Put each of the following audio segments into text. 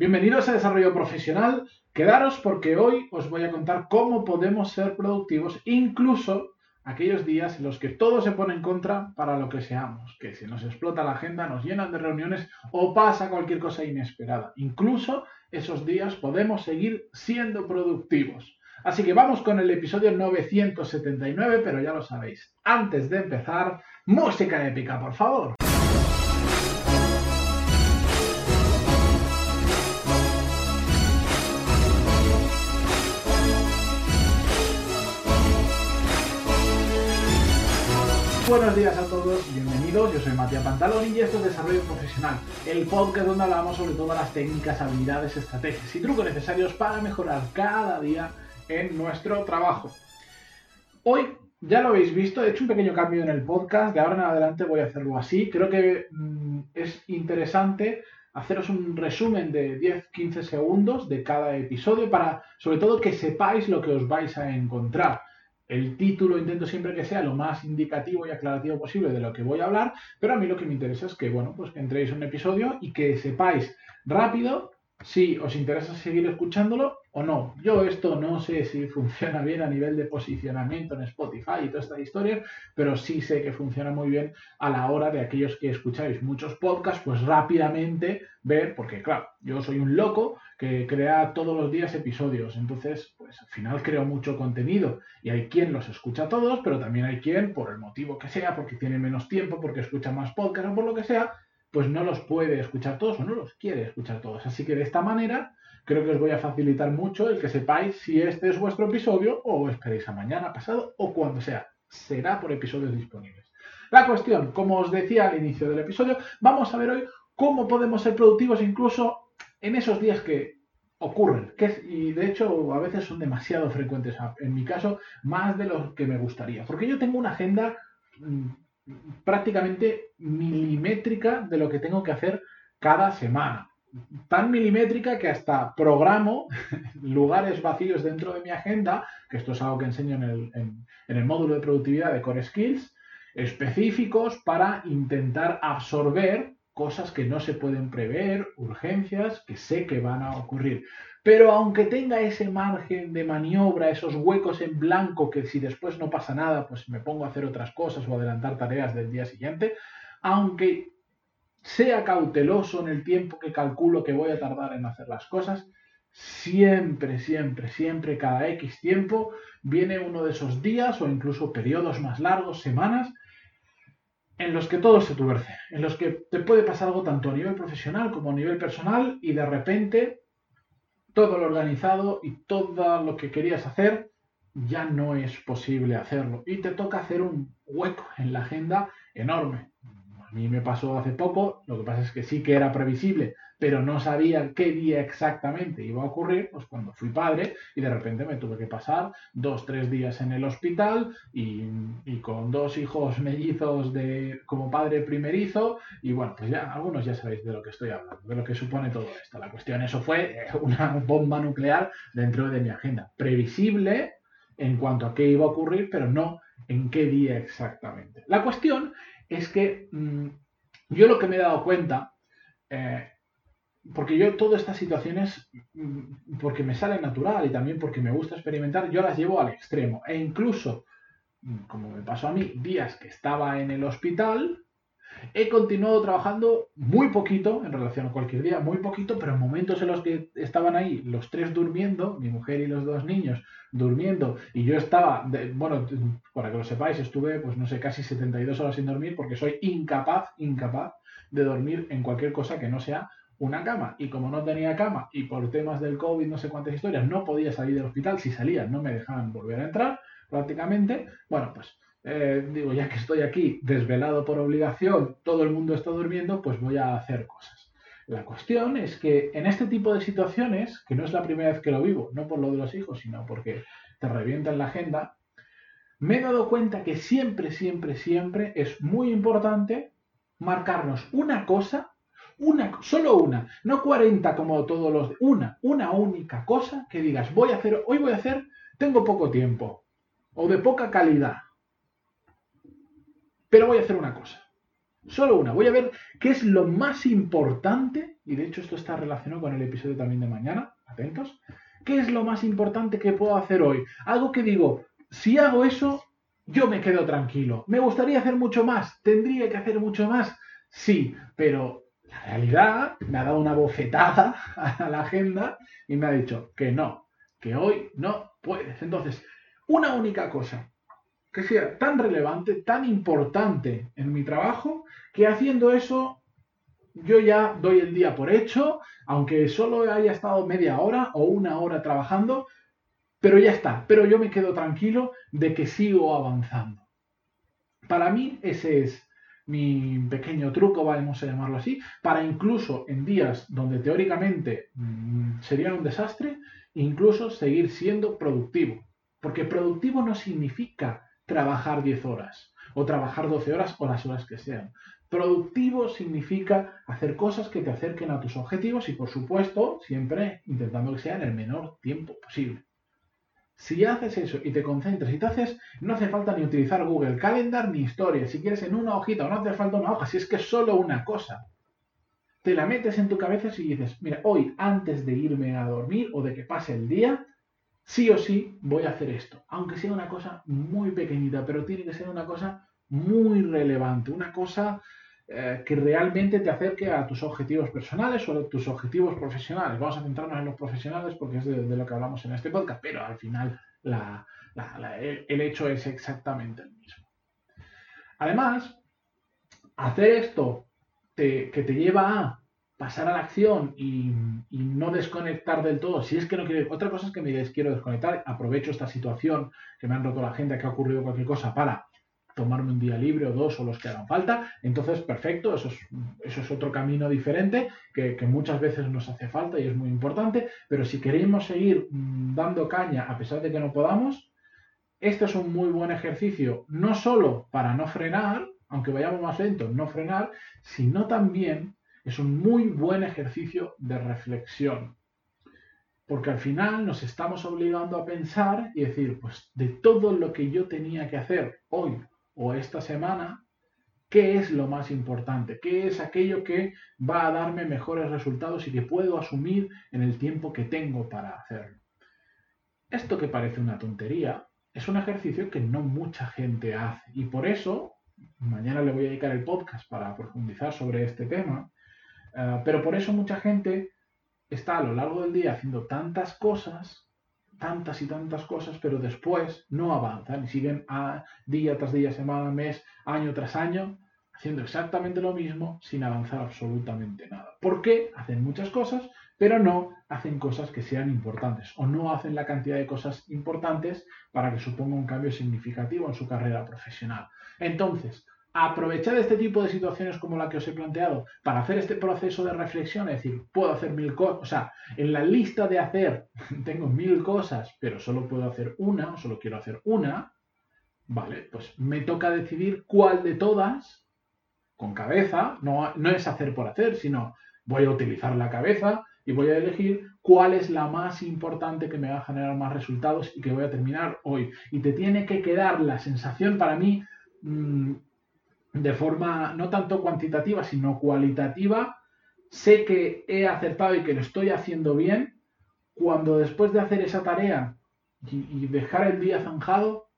Bienvenidos a Desarrollo Profesional. Quedaros porque hoy os voy a contar cómo podemos ser productivos, incluso aquellos días en los que todo se pone en contra para lo que seamos, que se nos explota la agenda, nos llenan de reuniones o pasa cualquier cosa inesperada. Incluso esos días podemos seguir siendo productivos. Así que vamos con el episodio 979, pero ya lo sabéis. Antes de empezar, música épica, por favor. Buenos días a todos, bienvenidos. Yo soy Matías Pantaloni y esto es Desarrollo Profesional, el podcast donde hablamos sobre todas las técnicas, habilidades, estrategias y trucos necesarios para mejorar cada día en nuestro trabajo. Hoy ya lo habéis visto, he hecho un pequeño cambio en el podcast, de ahora en adelante voy a hacerlo así. Creo que mm, es interesante haceros un resumen de 10-15 segundos de cada episodio para, sobre todo, que sepáis lo que os vais a encontrar. El título intento siempre que sea lo más indicativo y aclarativo posible de lo que voy a hablar, pero a mí lo que me interesa es que, bueno, pues entréis en un episodio y que sepáis rápido si os interesa seguir escuchándolo o no. Yo esto no sé si funciona bien a nivel de posicionamiento en Spotify y toda esta historia, pero sí sé que funciona muy bien a la hora de aquellos que escucháis muchos podcasts, pues rápidamente ver, porque claro, yo soy un loco que crea todos los días episodios, entonces pues al final creo mucho contenido y hay quien los escucha todos, pero también hay quien, por el motivo que sea, porque tiene menos tiempo, porque escucha más podcasts o por lo que sea, pues no los puede escuchar todos o no los quiere escuchar todos. Así que de esta manera creo que os voy a facilitar mucho el que sepáis si este es vuestro episodio o esperéis a mañana, pasado o cuando sea. Será por episodios disponibles. La cuestión, como os decía al inicio del episodio, vamos a ver hoy cómo podemos ser productivos incluso en esos días que ocurren, que y de hecho a veces son demasiado frecuentes, en mi caso más de lo que me gustaría, porque yo tengo una agenda mm, prácticamente milimétrica de lo que tengo que hacer cada semana. Tan milimétrica que hasta programo lugares vacíos dentro de mi agenda, que esto es algo que enseño en el, en el módulo de productividad de Core Skills, específicos para intentar absorber cosas que no se pueden prever, urgencias que sé que van a ocurrir. Pero aunque tenga ese margen de maniobra, esos huecos en blanco que si después no pasa nada, pues me pongo a hacer otras cosas o adelantar tareas del día siguiente, aunque sea cauteloso en el tiempo que calculo que voy a tardar en hacer las cosas, siempre, siempre, siempre, cada X tiempo, viene uno de esos días o incluso periodos más largos, semanas, en los que todo se tuerce, en los que te puede pasar algo tanto a nivel profesional como a nivel personal y de repente todo lo organizado y todo lo que querías hacer ya no es posible hacerlo y te toca hacer un hueco en la agenda enorme. A mí me pasó hace poco, lo que pasa es que sí que era previsible, pero no sabía qué día exactamente iba a ocurrir, pues cuando fui padre y de repente me tuve que pasar dos, tres días en el hospital y, con dos hijos mellizos de, como padre primerizo y bueno, pues ya algunos ya sabéis de lo que estoy hablando, de lo que supone todo esto. La cuestión, eso fue una bomba nuclear dentro de mi agenda, previsible en cuanto a qué iba a ocurrir, pero no en qué día exactamente. La cuestión es que mm, yo lo que me he dado cuenta eh, porque yo todas estas situaciones, mm, porque me sale natural y también porque me gusta experimentar, yo las llevo al extremo. E incluso, mm, como me pasó a mí, días que estaba en el hospital, he continuado trabajando muy poquito en relación a cualquier día, muy poquito, pero en momentos en los que estaban ahí los tres durmiendo, mi mujer y los dos niños durmiendo, y yo estaba, bueno, para que lo sepáis, estuve, pues no sé, casi 72 horas sin dormir porque soy incapaz, incapaz de dormir en cualquier cosa que no sea una cama. Y como no tenía cama y por temas del COVID, no sé cuántas historias, no podía salir del hospital, si salía no me dejaban volver a entrar prácticamente, bueno, pues eh, digo, ya que estoy aquí desvelado por obligación, todo el mundo está durmiendo, pues voy a hacer cosas. La cuestión es que en este tipo de situaciones, que no es la primera vez que lo vivo, no por lo de los hijos, sino porque te revientan la agenda, me he dado cuenta que siempre, siempre, siempre es muy importante marcarnos una cosa una, solo una, no 40 como todos los, una, una única cosa que digas, voy a hacer, hoy voy a hacer, tengo poco tiempo o de poca calidad, pero voy a hacer una cosa. Solo una. Voy a ver qué es lo más importante, y de hecho esto está relacionado con el episodio también de mañana, atentos. ¿Qué es lo más importante que puedo hacer hoy? Algo que digo, si hago eso, yo me quedo tranquilo. ¿Me gustaría hacer mucho más? ¿Tendría que hacer mucho más? Sí, pero la realidad me ha dado una bofetada a la agenda y me ha dicho que no, que hoy no puedes. Entonces, una única cosa que sea tan relevante, tan importante en mi trabajo, que haciendo eso yo ya doy el día por hecho, aunque solo haya estado media hora o una hora trabajando, pero ya está, pero yo me quedo tranquilo de que sigo avanzando. Para mí ese es mi pequeño truco, vamos a llamarlo así, para incluso en días donde teóricamente mm, sería un desastre, incluso seguir siendo productivo. Porque productivo no significa trabajar 10 horas o trabajar 12 horas o las horas que sean. Productivo significa hacer cosas que te acerquen a tus objetivos y por supuesto siempre intentando que sea en el menor tiempo posible. Si haces eso y te concentras y te haces, no hace falta ni utilizar Google Calendar ni historia. Si quieres en una hojita o no hace falta una hoja, si es que es solo una cosa. Te la metes en tu cabeza y dices, mira, hoy antes de irme a dormir o de que pase el día, sí o sí voy a hacer esto. Aunque sea una cosa muy pequeñita, pero tiene que ser una cosa muy relevante, una cosa eh, que realmente te acerque a tus objetivos personales o a tus objetivos profesionales. Vamos a centrarnos en los profesionales porque es de, lo que hablamos en este podcast, pero al final el, hecho es exactamente el mismo. Además, hacer esto que te lleva a pasar a la acción y, no desconectar del todo, si es que no quiero, otra cosa es que me digáis quiero desconectar, aprovecho esta situación que me han roto la gente, que ha ocurrido cualquier cosa para tomarme un día libre o dos o los que hagan falta. Entonces, perfecto, eso es, eso es otro camino diferente que, muchas veces nos hace falta y es muy importante. Pero si queremos seguir mm, dando caña a pesar de que no podamos, este es un muy buen ejercicio, no solo para no frenar, aunque vayamos más lento, no frenar, sino también es un muy buen ejercicio de reflexión. Porque al final nos estamos obligando a pensar y decir, pues de todo lo que yo tenía que hacer hoy o esta semana, ¿qué es lo más importante? ¿Qué es aquello que va a darme mejores resultados y que puedo asumir en el tiempo que tengo para hacerlo? Esto que parece una tontería es un ejercicio que no mucha gente hace y por eso mañana le voy a dedicar el podcast para profundizar sobre este tema, eh, pero por eso mucha gente está a lo largo del día haciendo tantas cosas tantas y tantas cosas, pero después no avanzan y siguen a día tras día, semana, mes, año tras año, haciendo exactamente lo mismo sin avanzar absolutamente nada. ¿Por qué? Hacen muchas cosas, pero no hacen cosas que sean importantes o no hacen la cantidad de cosas importantes para que suponga un cambio significativo en su carrera profesional. Entonces, aprovechar este tipo de situaciones como la que os he planteado para hacer este proceso de reflexión, es decir, puedo hacer mil cosas, o sea, en la lista de hacer tengo mil cosas, pero solo puedo hacer una, o solo quiero hacer una, vale, pues me toca decidir cuál de todas, con cabeza, no, no es hacer por hacer, sino voy a utilizar la cabeza y voy a elegir cuál es la más importante que me va a generar más resultados y que voy a terminar hoy. Y te tiene que quedar la sensación para mí mm, de forma no tanto cuantitativa, sino cualitativa, sé que he acertado y que lo estoy haciendo bien, cuando después de hacer esa tarea y, dejar el día zanjado,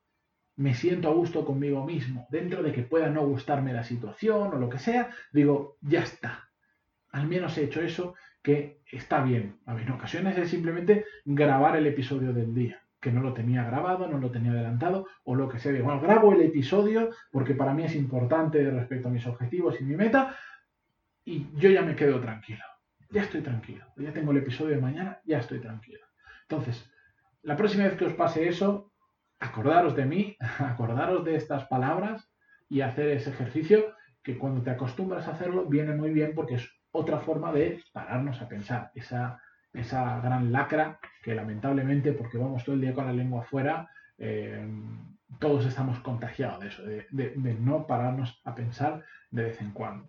me siento a gusto conmigo mismo, dentro de que pueda no gustarme la situación o lo que sea, digo, ya está, al menos he hecho eso que está bien. A ver, en ocasiones es simplemente grabar el episodio del día que no lo tenía grabado, no lo tenía adelantado o lo que sea. Bueno, grabo el episodio porque para mí es importante respecto a mis objetivos y mi meta y yo ya me quedo tranquilo. Ya estoy tranquilo. Ya tengo el episodio de mañana, ya estoy tranquilo. Entonces, la próxima vez que os pase eso, acordaros de mí, acordaros de estas palabras y hacer ese ejercicio que cuando te acostumbras a hacerlo viene muy bien porque es otra forma de pararnos a pensar. Esa esa gran lacra que lamentablemente, porque vamos todo el día con la lengua afuera, eh, todos estamos contagiados de eso, de, no pararnos a pensar de vez en cuando.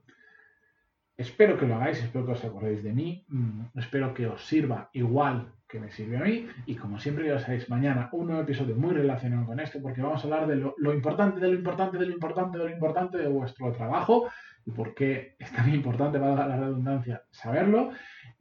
Espero que lo hagáis, espero que os acordéis de mí, mm, espero que os sirva igual que me sirve a mí y como siempre ya sabéis, mañana un nuevo episodio muy relacionado con esto porque vamos a hablar de lo, lo importante, de lo importante, de lo importante, de lo importante de vuestro trabajo y por qué es tan importante, valga la redundancia, saberlo.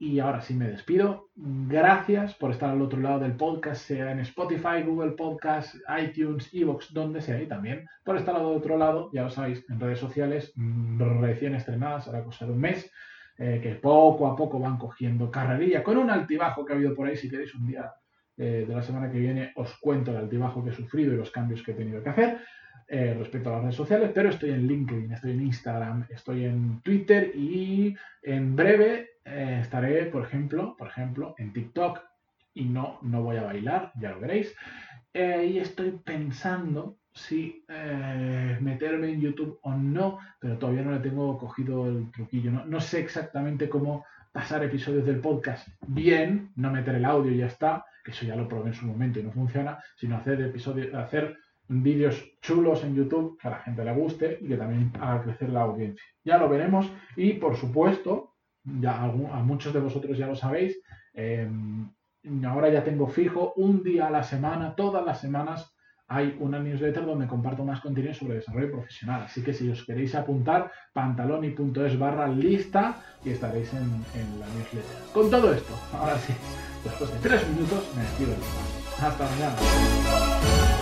Y ahora sí me despido. Gracias por estar al otro lado del podcast, sea en Spotify, Google Podcast, iTunes, Evox, donde sea. Y también por estar al otro lado, ya lo sabéis, en redes sociales mm, recién estrenadas, ahora cosa de un mes, eh, que poco a poco van cogiendo carrerilla, con un altibajo que ha habido por ahí. Si queréis un día eh, de la semana que viene, os cuento el altibajo que he sufrido y los cambios que he tenido que hacer. Eh, respecto a las redes sociales, pero estoy en LinkedIn, estoy en Instagram, estoy en Twitter y en breve eh, estaré, por ejemplo, por ejemplo, en TikTok y no, no voy a bailar, ya lo veréis. Eh, y estoy pensando si meterme en YouTube o no, pero todavía no le tengo cogido el truquillo. No, no sé exactamente cómo pasar episodios del podcast bien, no meter el audio y ya está, que eso ya lo probé en su momento y no funciona, sino hacer episodios, hacer vídeos chulos en YouTube que a la gente le guste y que también haga crecer la audiencia. Ya lo veremos y por supuesto, ya a muchos de vosotros ya lo sabéis, em, ahora ya tengo fijo un día a la semana, todas las semanas hay una newsletter donde comparto más contenido sobre desarrollo profesional. Así que si os queréis apuntar, pantaloni.es barra lista y estaréis en, en, la newsletter. Con todo esto, ahora sí, después de tres minutos me despido. Hasta mañana.